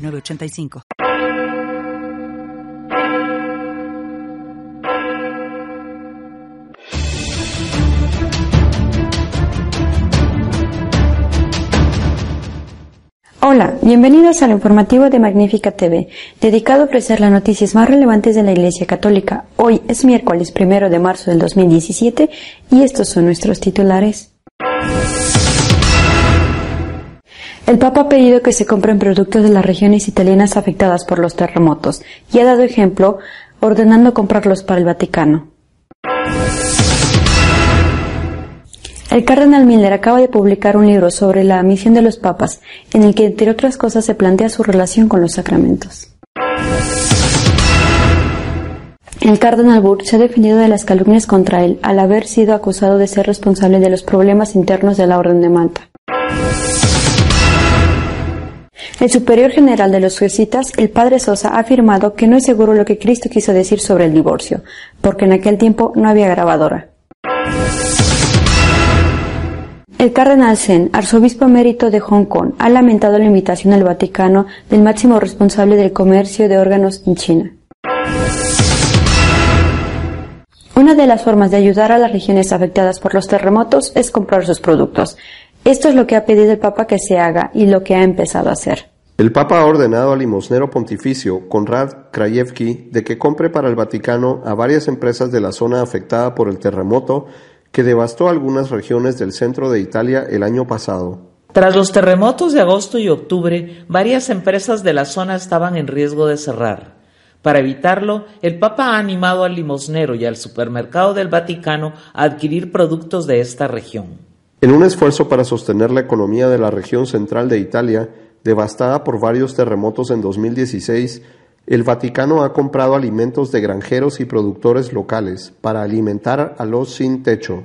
985. Hola, bienvenidos al informativo de Magnífica TV, dedicado a ofrecer las noticias más relevantes de la Iglesia Católica. Hoy es miércoles primero de marzo del 2017 y estos son nuestros titulares. El Papa ha pedido que se compren productos de las regiones italianas afectadas por los terremotos y ha dado ejemplo ordenando comprarlos para el Vaticano. El cardenal Miller acaba de publicar un libro sobre la misión de los papas, en el que, entre otras cosas, se plantea su relación con los sacramentos. El cardenal Burke se ha defendido de las calumnias contra él al haber sido acusado de ser responsable de los problemas internos de la Orden de Malta. El superior general de los jesuitas, el padre Sosa, ha afirmado que no es seguro lo que Cristo quiso decir sobre el divorcio, porque en aquel tiempo no había grabadora. El cardenal Zen, arzobispo emérito de Hong Kong, ha lamentado la invitación al Vaticano del máximo responsable del comercio de órganos en China. Una de las formas de ayudar a las regiones afectadas por los terremotos es comprar sus productos. Esto es lo que ha pedido el Papa que se haga y lo que ha empezado a hacer. El Papa ha ordenado al limosnero pontificio Konrad Krajewski de que compre para el Vaticano a varias empresas de la zona afectada por el terremoto que devastó algunas regiones del centro de Italia el año pasado. Tras los terremotos de agosto y octubre, varias empresas de la zona estaban en riesgo de cerrar. Para evitarlo, el Papa ha animado al limosnero y al supermercado del Vaticano a adquirir productos de esta región. En un esfuerzo para sostener la economía de la región central de Italia, devastada por varios terremotos en 2016, el Vaticano ha comprado alimentos de granjeros y productores locales para alimentar a los sin techo.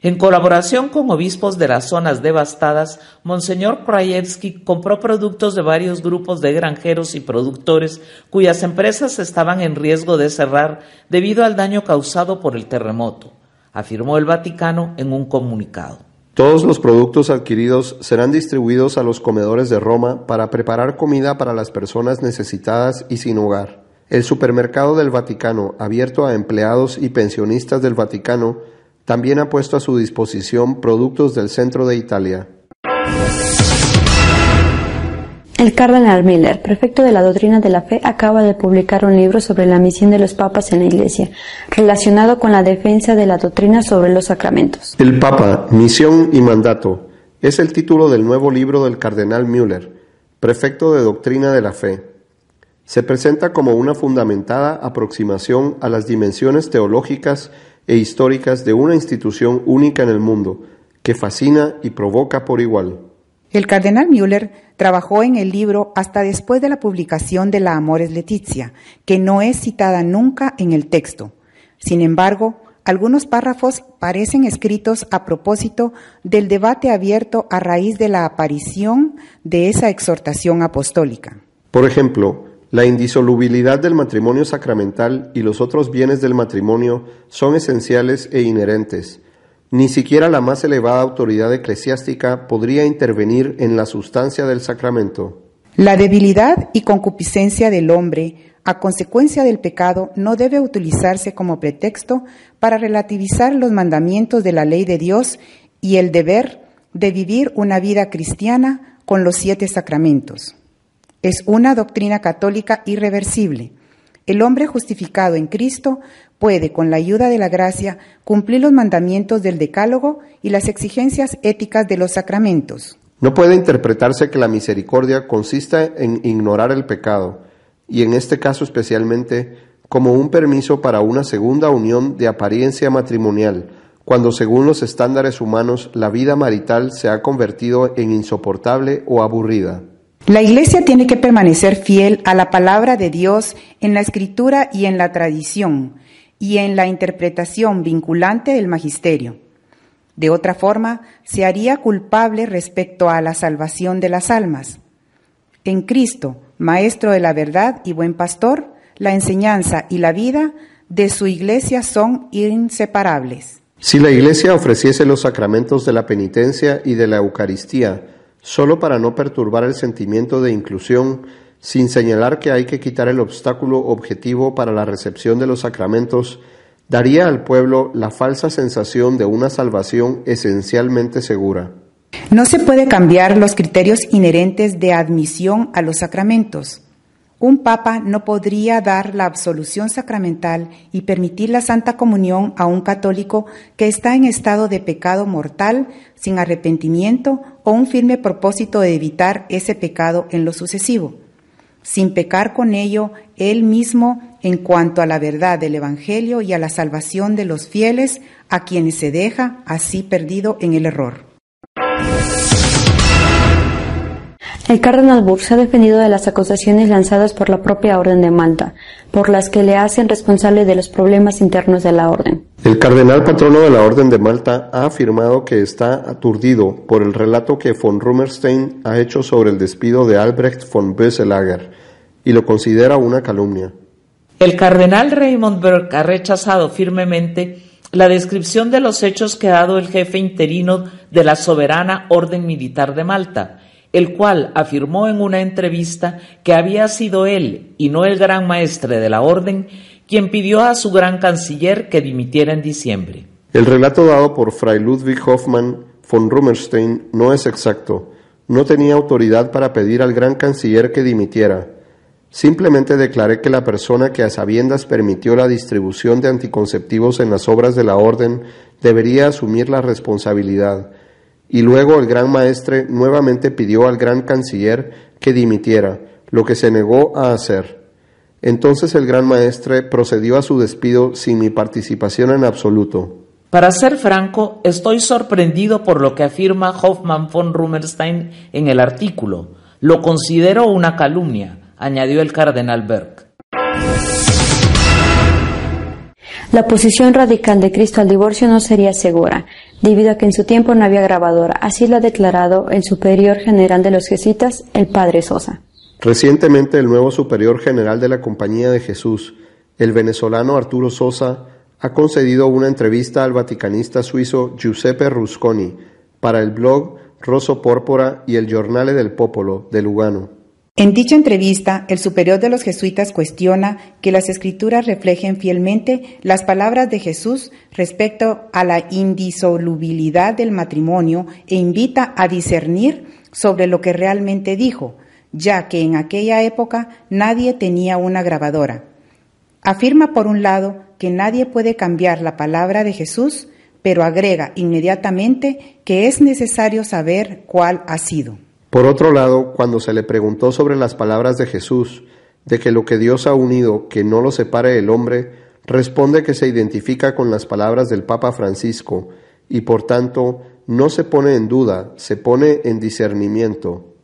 En colaboración con obispos de las zonas devastadas, Monseñor Krajewski compró productos de varios grupos de granjeros y productores cuyas empresas estaban en riesgo de cerrar debido al daño causado por el terremoto, afirmó el Vaticano en un comunicado. Todos los productos adquiridos serán distribuidos a los comedores de Roma para preparar comida para las personas necesitadas y sin hogar. El supermercado del Vaticano, abierto a empleados y pensionistas del Vaticano, también ha puesto a su disposición productos del centro de Italia. El cardenal Miller, prefecto de la doctrina de la fe, acaba de publicar un libro sobre la misión de los papas en la Iglesia, relacionado con la defensa de la doctrina sobre los sacramentos. El Papa, Misión y Mandato, es el título del nuevo libro del cardenal Müller, prefecto de doctrina de la fe. Se presenta como una fundamentada aproximación a las dimensiones teológicas e históricas de una institución única en el mundo, que fascina y provoca por igual. El cardenal Müller trabajó en el libro hasta después de la publicación de la Amores Letizia, que no es citada nunca en el texto. Sin embargo, algunos párrafos parecen escritos a propósito del debate abierto a raíz de la aparición de esa exhortación apostólica. Por ejemplo, la indisolubilidad del matrimonio sacramental y los otros bienes del matrimonio son esenciales e inherentes ni siquiera la más elevada autoridad eclesiástica podría intervenir en la sustancia del sacramento. La debilidad y concupiscencia del hombre a consecuencia del pecado no debe utilizarse como pretexto para relativizar los mandamientos de la ley de Dios y el deber de vivir una vida cristiana con los siete sacramentos. Es una doctrina católica irreversible. El hombre justificado en Cristo puede, con la ayuda de la gracia, cumplir los mandamientos del Decálogo y las exigencias éticas de los sacramentos. No puede interpretarse que la misericordia consista en ignorar el pecado, y en este caso especialmente como un permiso para una segunda unión de apariencia matrimonial, cuando según los estándares humanos la vida marital se ha convertido en insoportable o aburrida. La Iglesia tiene que permanecer fiel a la palabra de Dios en la escritura y en la tradición y en la interpretación vinculante del magisterio. De otra forma, se haría culpable respecto a la salvación de las almas. En Cristo, Maestro de la verdad y buen pastor, la enseñanza y la vida de su iglesia son inseparables. Si la iglesia ofreciese los sacramentos de la penitencia y de la Eucaristía solo para no perturbar el sentimiento de inclusión, sin señalar que hay que quitar el obstáculo objetivo para la recepción de los sacramentos, daría al pueblo la falsa sensación de una salvación esencialmente segura. No se puede cambiar los criterios inherentes de admisión a los sacramentos. Un papa no podría dar la absolución sacramental y permitir la Santa Comunión a un católico que está en estado de pecado mortal, sin arrepentimiento o un firme propósito de evitar ese pecado en lo sucesivo, sin pecar con ello él mismo en cuanto a la verdad del Evangelio y a la salvación de los fieles a quienes se deja así perdido en el error. El cardenal Burke se ha defendido de las acusaciones lanzadas por la propia Orden de Malta, por las que le hacen responsable de los problemas internos de la Orden. El cardenal patrono de la Orden de Malta ha afirmado que está aturdido por el relato que von Rummerstein ha hecho sobre el despido de Albrecht von Böselager y lo considera una calumnia. El cardenal Raymond Burke ha rechazado firmemente la descripción de los hechos que ha dado el jefe interino de la soberana Orden Militar de Malta, el cual afirmó en una entrevista que había sido él y no el gran maestre de la orden quien pidió a su gran canciller que dimitiera en diciembre. El relato dado por Fray Ludwig Hoffmann von Rummerstein no es exacto. No tenía autoridad para pedir al gran canciller que dimitiera. Simplemente declaré que la persona que a sabiendas permitió la distribución de anticonceptivos en las obras de la orden debería asumir la responsabilidad y luego el gran maestre nuevamente pidió al gran canciller que dimitiera, lo que se negó a hacer. Entonces el gran maestre procedió a su despido sin mi participación en absoluto. Para ser franco, estoy sorprendido por lo que afirma Hoffmann von Rummerstein en el artículo. Lo considero una calumnia, añadió el cardenal Berg. La posición radical de Cristo al divorcio no sería segura, debido a que en su tiempo no había grabadora. Así lo ha declarado el superior general de los jesuitas, el padre Sosa. Recientemente el nuevo superior general de la Compañía de Jesús, el venezolano Arturo Sosa, ha concedido una entrevista al vaticanista suizo Giuseppe Rusconi para el blog Rosso Pórpora y el Giornale del Popolo de Lugano. En dicha entrevista, el superior de los jesuitas cuestiona que las escrituras reflejen fielmente las palabras de Jesús respecto a la indisolubilidad del matrimonio e invita a discernir sobre lo que realmente dijo, ya que en aquella época nadie tenía una grabadora. Afirma por un lado que nadie puede cambiar la palabra de Jesús, pero agrega inmediatamente que es necesario saber cuál ha sido. Por otro lado, cuando se le preguntó sobre las palabras de Jesús, de que lo que Dios ha unido, que no lo separe el hombre, responde que se identifica con las palabras del Papa Francisco y por tanto no se pone en duda, se pone en discernimiento.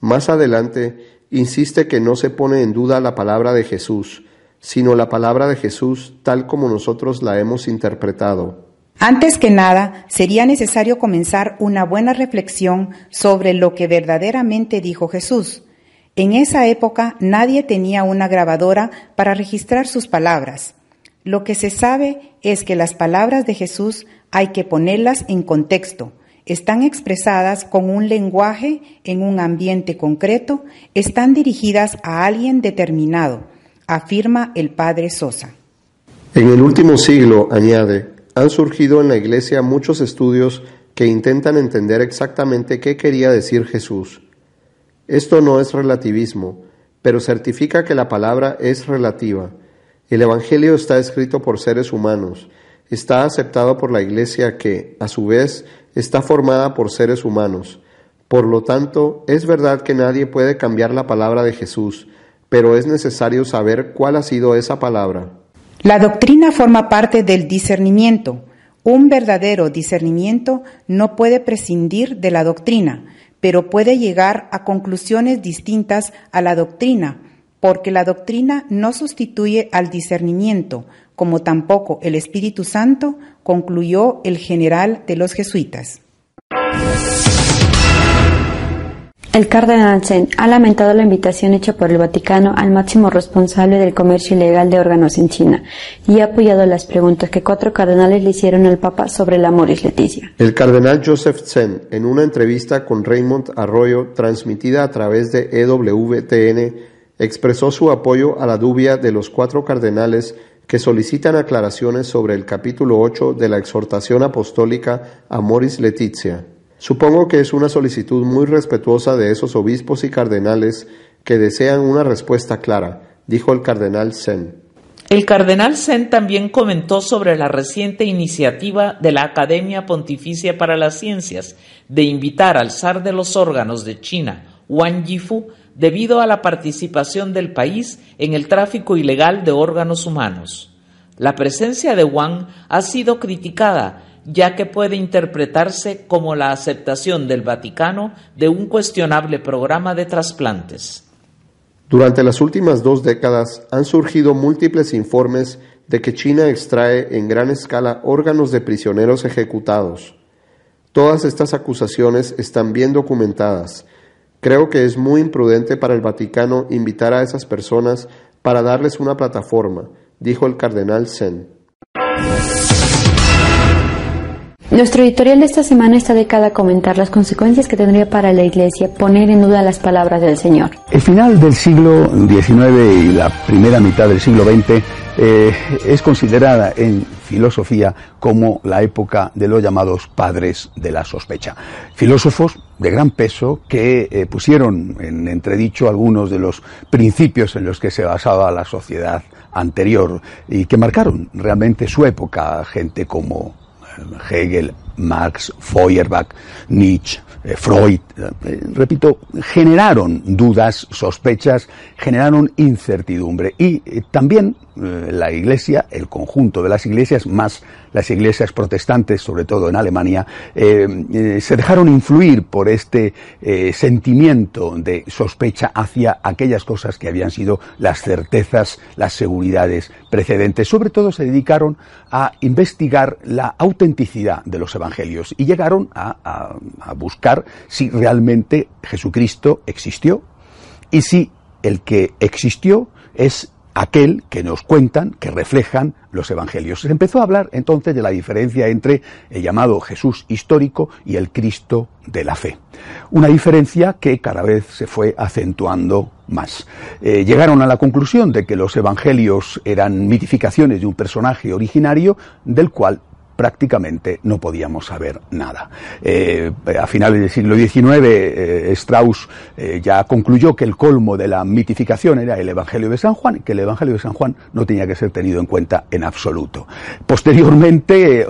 Más adelante, insiste que no se pone en duda la palabra de Jesús, sino la palabra de Jesús tal como nosotros la hemos interpretado. Antes que nada, sería necesario comenzar una buena reflexión sobre lo que verdaderamente dijo Jesús. En esa época nadie tenía una grabadora para registrar sus palabras. Lo que se sabe es que las palabras de Jesús hay que ponerlas en contexto. Están expresadas con un lenguaje en un ambiente concreto, están dirigidas a alguien determinado, afirma el padre Sosa. En el último siglo, añade, han surgido en la Iglesia muchos estudios que intentan entender exactamente qué quería decir Jesús. Esto no es relativismo, pero certifica que la palabra es relativa. El Evangelio está escrito por seres humanos, está aceptado por la Iglesia que, a su vez, está formada por seres humanos. Por lo tanto, es verdad que nadie puede cambiar la palabra de Jesús, pero es necesario saber cuál ha sido esa palabra. La doctrina forma parte del discernimiento. Un verdadero discernimiento no puede prescindir de la doctrina, pero puede llegar a conclusiones distintas a la doctrina, porque la doctrina no sustituye al discernimiento, como tampoco el Espíritu Santo, concluyó el general de los jesuitas. El cardenal Zen ha lamentado la invitación hecha por el Vaticano al máximo responsable del comercio ilegal de órganos en China y ha apoyado las preguntas que cuatro cardenales le hicieron al Papa sobre la Moris Leticia. El cardenal Joseph Zen, en una entrevista con Raymond Arroyo transmitida a través de EWTN, expresó su apoyo a la dubia de los cuatro cardenales que solicitan aclaraciones sobre el capítulo 8 de la exhortación apostólica a Moris Letizia. Supongo que es una solicitud muy respetuosa de esos obispos y cardenales que desean una respuesta clara, dijo el cardenal Sen. El cardenal Sen también comentó sobre la reciente iniciativa de la Academia Pontificia para las Ciencias de invitar al zar de los órganos de China, Wang Yifu, debido a la participación del país en el tráfico ilegal de órganos humanos. La presencia de Wang ha sido criticada ya que puede interpretarse como la aceptación del Vaticano de un cuestionable programa de trasplantes. Durante las últimas dos décadas han surgido múltiples informes de que China extrae en gran escala órganos de prisioneros ejecutados. Todas estas acusaciones están bien documentadas. Creo que es muy imprudente para el Vaticano invitar a esas personas para darles una plataforma, dijo el cardenal Sen. Nuestro editorial de esta semana está dedicado a comentar las consecuencias que tendría para la Iglesia poner en duda las palabras del Señor. El final del siglo XIX y la primera mitad del siglo XX eh, es considerada en filosofía como la época de los llamados padres de la sospecha. Filósofos de gran peso que eh, pusieron en entredicho algunos de los principios en los que se basaba la sociedad anterior y que marcaron realmente su época, gente como Hegel, Marx, Feuerbach, Nietzsche, eh, Freud, eh, repito, generaron dudas, sospechas, generaron incertidumbre. Y eh, también la Iglesia, el conjunto de las iglesias, más las iglesias protestantes, sobre todo en Alemania, se dejaron influir por este sentimiento de sospecha hacia aquellas cosas que habían sido las certezas, las seguridades precedentes. Sobre todo se dedicaron a investigar la autenticidad de los evangelios y llegaron a buscar si realmente Jesucristo existió y si el que existió es aquel que nos cuentan, que reflejan los evangelios. Se empezó a hablar entonces de la diferencia entre el llamado Jesús histórico y el Cristo de la fe. Una diferencia que cada vez se fue acentuando más. Eh, llegaron a la conclusión de que los evangelios eran mitificaciones de un personaje originario del cual prácticamente no podíamos saber nada. Eh, a finales del siglo XIX, eh, Strauss eh, ya concluyó que el colmo de la mitificación era el Evangelio de San Juan, que el Evangelio de San Juan no tenía que ser tenido en cuenta en absoluto. Posteriormente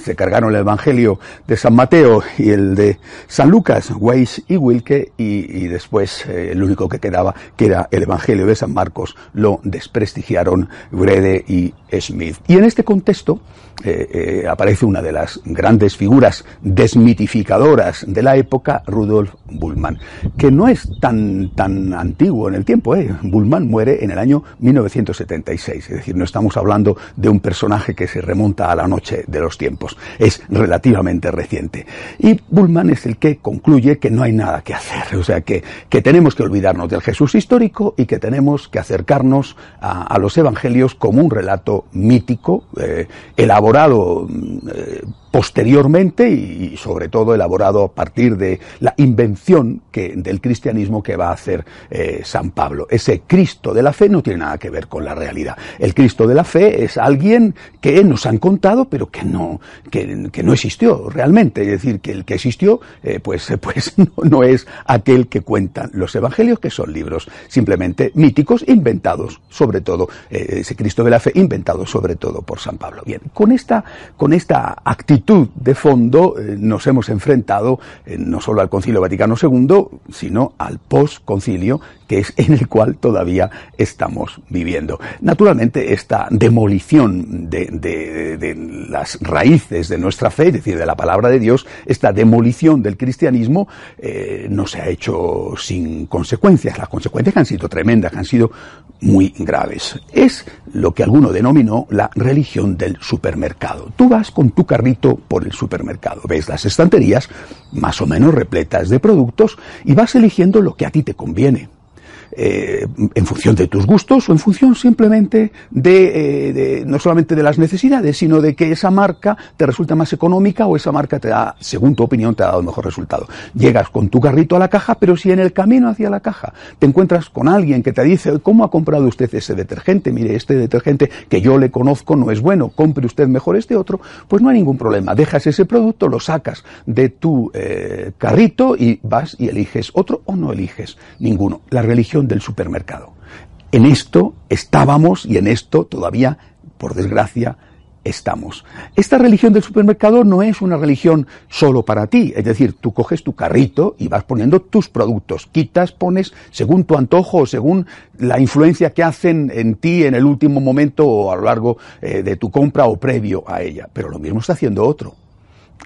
se cargaron el Evangelio de San Mateo y el de San Lucas, Weiss y Wilke, y, después el único que quedaba, que era el Evangelio de San Marcos, lo desprestigiaron Brede y Smith. Y en este contexto, aparece una de las grandes figuras desmitificadoras de la época, Rudolf Bullmann, que no es tan, tan antiguo en el tiempo. ¿eh? Bullmann muere en el año 1976, es decir, no estamos hablando de un personaje que se remonta a la noche de los tiempos, es relativamente reciente. Y Bullmann es el que concluye que no hay nada que hacer, o sea, que, que tenemos que olvidarnos del Jesús histórico y que tenemos que acercarnos a, los evangelios como un relato mítico, eh, elaborado eh, posteriormente y, sobre todo elaborado a partir de la invención del cristianismo que va a hacer eh, San Pablo. Ese Cristo de la fe no tiene nada que ver con la realidad. El Cristo de la fe es alguien que nos han contado pero que no, que, no existió realmente. Es decir, que el que existió eh, pues, pues no, no, es aquel que cuentan los evangelios, que son libros simplemente míticos, inventados sobre todo, eh, ese Cristo de la fe inventado sobre todo por San Pablo. Bien, con esta, con esta actitud de fondo eh, nos hemos enfrentado eh, no solo al Concilio Vaticano II, sino al post-concilio, que es en el cual todavía estamos viviendo. Naturalmente, esta demolición de, las raíces de nuestra fe, es decir, de la palabra de Dios, esta demolición del cristianismo, eh, no se ha hecho sin consecuencias. Las consecuencias han sido tremendas, han sido muy graves. Es lo que alguno denominó la religión del supermercado. Tú vas con tu carrito por el supermercado, ves las estanterías más o menos repletas de productos y vas eligiendo lo que a ti te conviene. Eh, en función de tus gustos o en función simplemente eh, de, no solamente de las necesidades, sino de que esa marca te resulta más económica o esa marca te da, según tu opinión, te ha dado mejor resultado. Llegas con tu carrito a la caja, pero si en el camino hacia la caja te encuentras con alguien que te dice, ¿cómo ha comprado usted ese detergente? Mire, este detergente que yo le conozco no es bueno, compre usted mejor este otro, pues no hay ningún problema. Dejas ese producto, lo sacas de tu eh, carrito y vas y eliges otro o no eliges ninguno. La religión del supermercado. En esto estábamos y en esto todavía, por desgracia, estamos. Esta religión del supermercado no es una religión solo para ti, es decir, tú coges tu carrito y vas poniendo tus productos, quitas, pones según tu antojo o según la influencia que hacen en ti en el último momento o a lo largo eh, de tu compra o previo a ella, pero lo mismo está haciendo otro.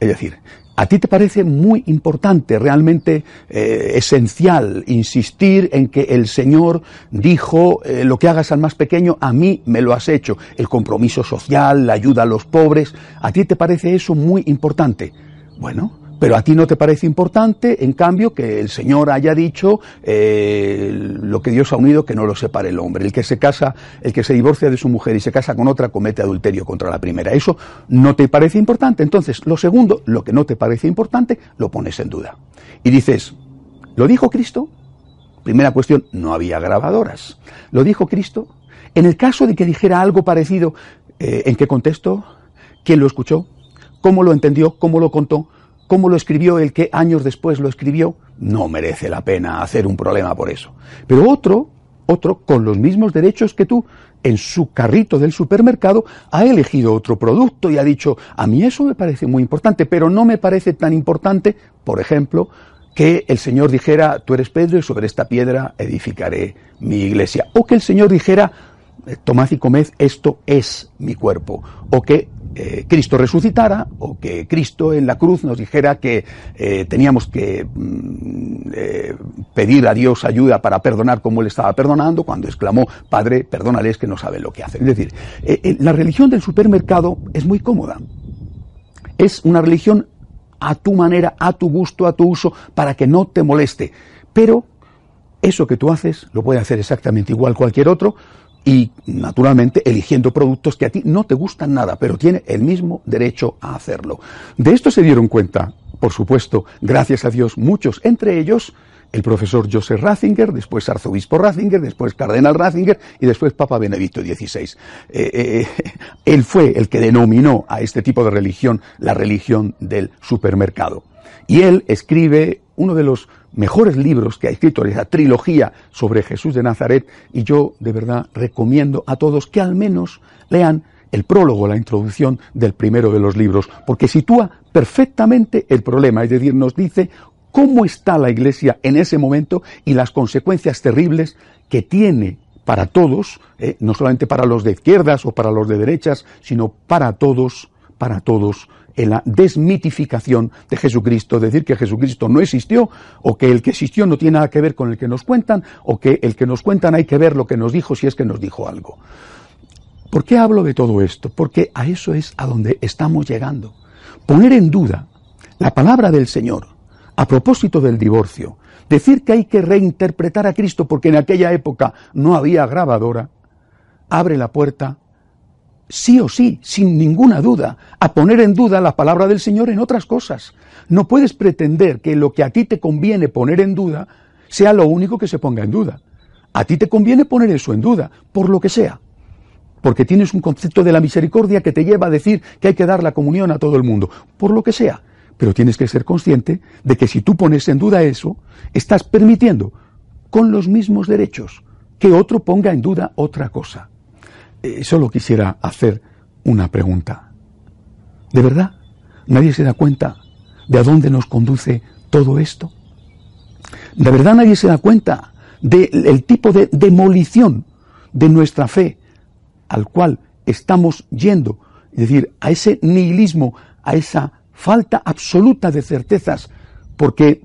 Es decir, ¿A ti te parece muy importante, realmente eh, esencial, insistir en que el Señor dijo, eh, lo que hagas al más pequeño, a mí me lo has hecho? El compromiso social, la ayuda a los pobres, ¿a ti te parece eso muy importante? Bueno, pero a ti no te parece importante, en cambio, que el Señor haya dicho eh, lo que Dios ha unido, que no lo separe el hombre. El que se casa, el que se divorcia de su mujer y se casa con otra, comete adulterio contra la primera. Eso no te parece importante. Entonces, lo segundo, lo que no te parece importante, lo pones en duda. Y dices, ¿lo dijo Cristo? Primera cuestión, no había grabadoras. ¿Lo dijo Cristo? En el caso de que dijera algo parecido, eh, ¿en qué contexto? ¿Quién lo escuchó? ¿Cómo lo entendió? ¿Cómo lo contó? Cómo lo escribió el que años después lo escribió, no merece la pena hacer un problema por eso. Pero otro, otro, con los mismos derechos que tú, en su carrito del supermercado, ha elegido otro producto y ha dicho, a mí eso me parece muy importante, pero no me parece tan importante, por ejemplo, que el Señor dijera, tú eres Pedro y sobre esta piedra edificaré mi iglesia. O que el Señor dijera, tomad y comed, esto es mi cuerpo. O que eh, Cristo resucitara o que Cristo en la cruz nos dijera que eh, teníamos que mm, eh, pedir a Dios ayuda para perdonar como Él estaba perdonando cuando exclamó, Padre, perdónales que no saben lo que hacen. Es decir, la religión del supermercado es muy cómoda. Es una religión a tu manera, a tu gusto, a tu uso, para que no te moleste. Pero eso que tú haces lo puede hacer exactamente igual cualquier otro, y naturalmente eligiendo productos que a ti no te gustan nada, pero tiene el mismo derecho a hacerlo. De esto se dieron cuenta, por supuesto, gracias a Dios, muchos, entre ellos el profesor Joseph Ratzinger, después arzobispo Ratzinger, después cardenal Ratzinger y después Papa Benedicto XVI. Eh, eh, él fue el que denominó a este tipo de religión la religión del supermercado. Y él escribe uno de los mejores libros que ha escrito, esa trilogía sobre Jesús de Nazaret, y yo de verdad recomiendo a todos que al menos lean el prólogo, la introducción del primero de los libros, porque sitúa perfectamente el problema, es decir, nos dice cómo está la Iglesia en ese momento y las consecuencias terribles que tiene para todos, eh, no solamente para los de izquierdas o para los de derechas, sino para todos, para todos en la desmitificación de Jesucristo, decir que Jesucristo no existió, o que el que existió no tiene nada que ver con el que nos cuentan, o que el que nos cuentan hay que ver lo que nos dijo si es que nos dijo algo. ¿Por qué hablo de todo esto? Porque a eso es a donde estamos llegando. Poner en duda la palabra del Señor a propósito del divorcio, decir que hay que reinterpretar a Cristo porque en aquella época no había grabadora, abre la puerta sí o sí, sin ninguna duda, a poner en duda la palabra del Señor en otras cosas. No puedes pretender que lo que a ti te conviene poner en duda sea lo único que se ponga en duda. A ti te conviene poner eso en duda, por lo que sea. Porque tienes un concepto de la misericordia que te lleva a decir que hay que dar la comunión a todo el mundo, por lo que sea. Pero tienes que ser consciente de que si tú pones en duda eso, estás permitiendo, con los mismos derechos, que otro ponga en duda otra cosa. Eh, solo quisiera hacer una pregunta. ¿De verdad nadie se da cuenta de a dónde nos conduce todo esto. De verdad nadie se da cuenta del tipo de demolición de nuestra fe al cual estamos yendo, es decir, a ese nihilismo, a esa falta absoluta de certezas, porque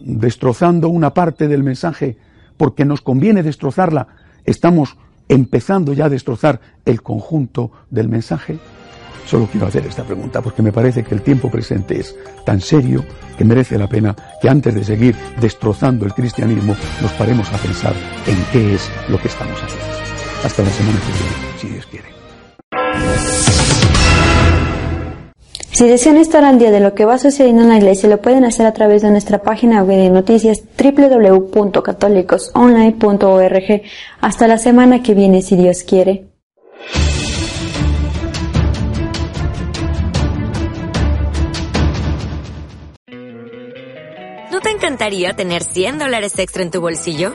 destrozando una parte del mensaje, porque nos conviene destrozarla, estamos empezando ya a destrozar el conjunto del mensaje. Solo quiero hacer esta pregunta porque me parece que el tiempo presente es tan serio que merece la pena que antes de seguir destrozando el cristianismo nos paremos a pensar en qué es lo que estamos haciendo. Hasta la semana que viene, si Dios quiere. Si desean estar al día de lo que va sucediendo en la iglesia, lo pueden hacer a través de nuestra página web de noticias www.católicosonline.org. Hasta la semana que viene, si Dios quiere. ¿No te encantaría tener 100 dólares extra en tu bolsillo?